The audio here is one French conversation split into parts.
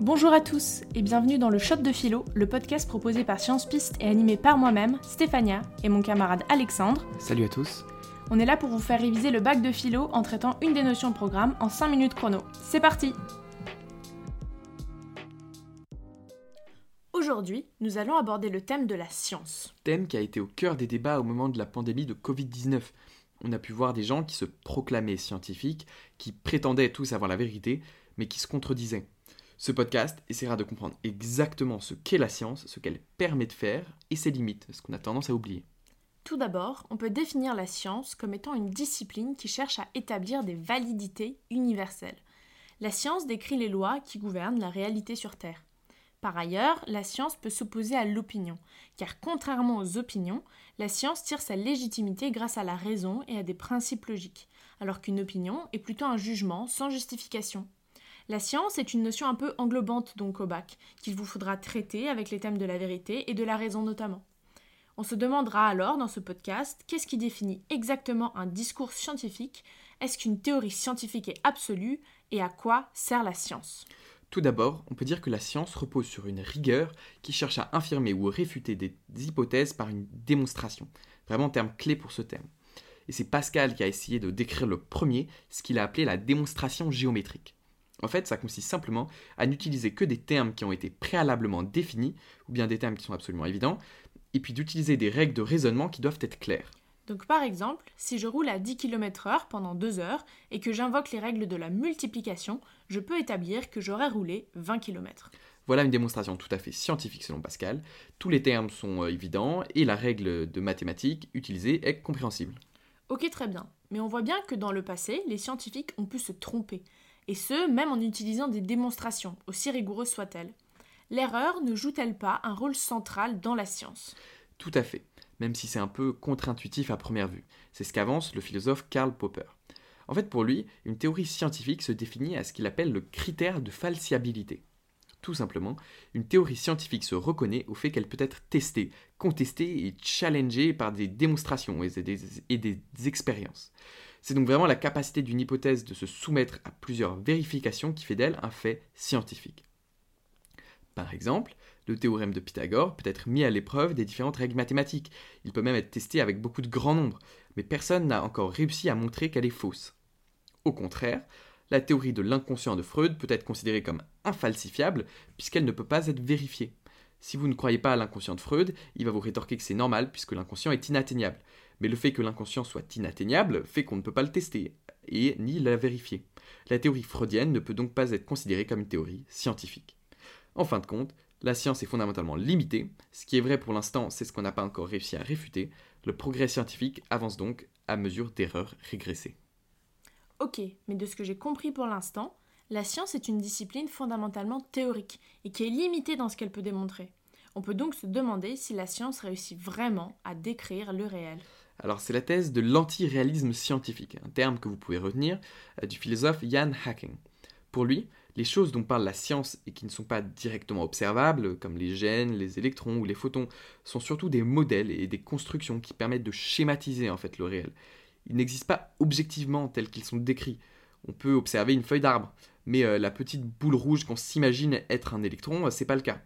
Bonjour à tous et bienvenue dans le Shot de Philo, le podcast proposé par Science Piste et animé par moi-même, Stéphania, et mon camarade Alexandre. Salut à tous. On est là pour vous faire réviser le bac de philo en traitant une des notions de programme en 5 minutes chrono. C'est parti Aujourd'hui, nous allons aborder le thème de la science. Thème qui a été au cœur des débats au moment de la pandémie de Covid-19. On a pu voir des gens qui se proclamaient scientifiques, qui prétendaient tous avoir la vérité, mais qui se contredisaient. Ce podcast essaiera de comprendre exactement ce qu'est la science, ce qu'elle permet de faire et ses limites, ce qu'on a tendance à oublier. Tout d'abord, on peut définir la science comme étant une discipline qui cherche à établir des validités universelles. La science décrit les lois qui gouvernent la réalité sur Terre. Par ailleurs, la science peut s'opposer à l'opinion, car contrairement aux opinions, la science tire sa légitimité grâce à la raison et à des principes logiques, alors qu'une opinion est plutôt un jugement sans justification. La science est une notion un peu englobante donc au bac, qu'il vous faudra traiter avec les thèmes de la vérité et de la raison notamment. On se demandera alors dans ce podcast qu'est-ce qui définit exactement un discours scientifique, est-ce qu'une théorie scientifique est absolue? Et à quoi sert la science? Tout d'abord, on peut dire que la science repose sur une rigueur qui cherche à infirmer ou réfuter des hypothèses par une démonstration. Vraiment terme clé pour ce thème. Et c'est Pascal qui a essayé de décrire le premier, ce qu'il a appelé la démonstration géométrique. En fait, ça consiste simplement à n'utiliser que des termes qui ont été préalablement définis, ou bien des termes qui sont absolument évidents, et puis d'utiliser des règles de raisonnement qui doivent être claires. Donc par exemple, si je roule à 10 km/h pendant 2 heures et que j'invoque les règles de la multiplication, je peux établir que j'aurais roulé 20 km. Voilà une démonstration tout à fait scientifique selon Pascal. Tous les termes sont euh, évidents et la règle de mathématiques utilisée est compréhensible. Ok très bien, mais on voit bien que dans le passé, les scientifiques ont pu se tromper et ce, même en utilisant des démonstrations, aussi rigoureuses soient-elles. L'erreur ne joue-t-elle pas un rôle central dans la science? Tout à fait, même si c'est un peu contre-intuitif à première vue. C'est ce qu'avance le philosophe Karl Popper. En fait, pour lui, une théorie scientifique se définit à ce qu'il appelle le critère de falsiabilité. Tout simplement, une théorie scientifique se reconnaît au fait qu'elle peut être testée, contestée et challengée par des démonstrations et et des expériences. C'est donc vraiment la capacité d'une hypothèse de se soumettre à plusieurs vérifications qui fait d'elle un fait scientifique. Par exemple, le théorème de Pythagore peut être mis à l'épreuve des différentes règles mathématiques. Il peut même être testé avec beaucoup de grands nombres, mais personne n'a encore réussi à montrer qu'elle est fausse. Au contraire, la théorie de l'inconscient de Freud peut être considérée comme infalsifiable puisqu'elle ne peut pas être vérifiée. Si vous ne croyez pas à l'inconscient de Freud, il va vous rétorquer que c'est normal puisque l'inconscient est inatteignable. Mais le fait que l'inconscient soit inatteignable fait qu'on ne peut pas le tester et ni la vérifier. La théorie freudienne ne peut donc pas être considérée comme une théorie scientifique. En fin de compte, la science est fondamentalement limitée. Ce qui est vrai pour l'instant, c'est ce qu'on n'a pas encore réussi à réfuter. Le progrès scientifique avance donc à mesure d'erreurs régressées. Ok, mais de ce que j'ai compris pour l'instant, la science est une discipline fondamentalement théorique et qui est limitée dans ce qu'elle peut démontrer. On peut donc se demander si la science réussit vraiment à décrire le réel. Alors c'est la thèse de l'antiréalisme scientifique, un terme que vous pouvez retenir euh, du philosophe Jan Hacking. Pour lui, les choses dont parle la science et qui ne sont pas directement observables, comme les gènes, les électrons ou les photons, sont surtout des modèles et des constructions qui permettent de schématiser en fait le réel. Ils n'existent pas objectivement tels qu'ils sont décrits. On peut observer une feuille d'arbre, mais euh, la petite boule rouge qu'on s'imagine être un électron, euh, c'est pas le cas.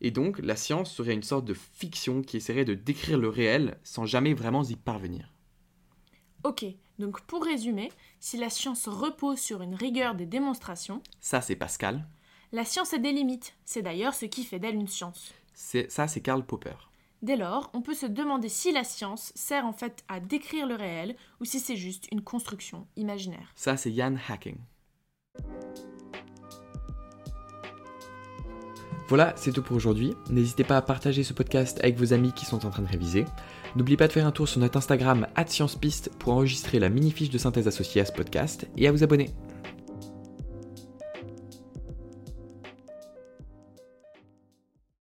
Et donc, la science serait une sorte de fiction qui essaierait de décrire le réel sans jamais vraiment y parvenir. Ok, donc pour résumer, si la science repose sur une rigueur des démonstrations, ça c'est Pascal. La science a des limites, c'est d'ailleurs ce qui fait d'elle une science. C'est, ça c'est Karl Popper. Dès lors, on peut se demander si la science sert en fait à décrire le réel ou si c'est juste une construction imaginaire. Ça c'est Jan Hacking. Voilà, c'est tout pour aujourd'hui. N'hésitez pas à partager ce podcast avec vos amis qui sont en train de réviser. N'oubliez pas de faire un tour sur notre Instagram @sciencepiste pour enregistrer la mini fiche de synthèse associée à ce podcast et à vous abonner.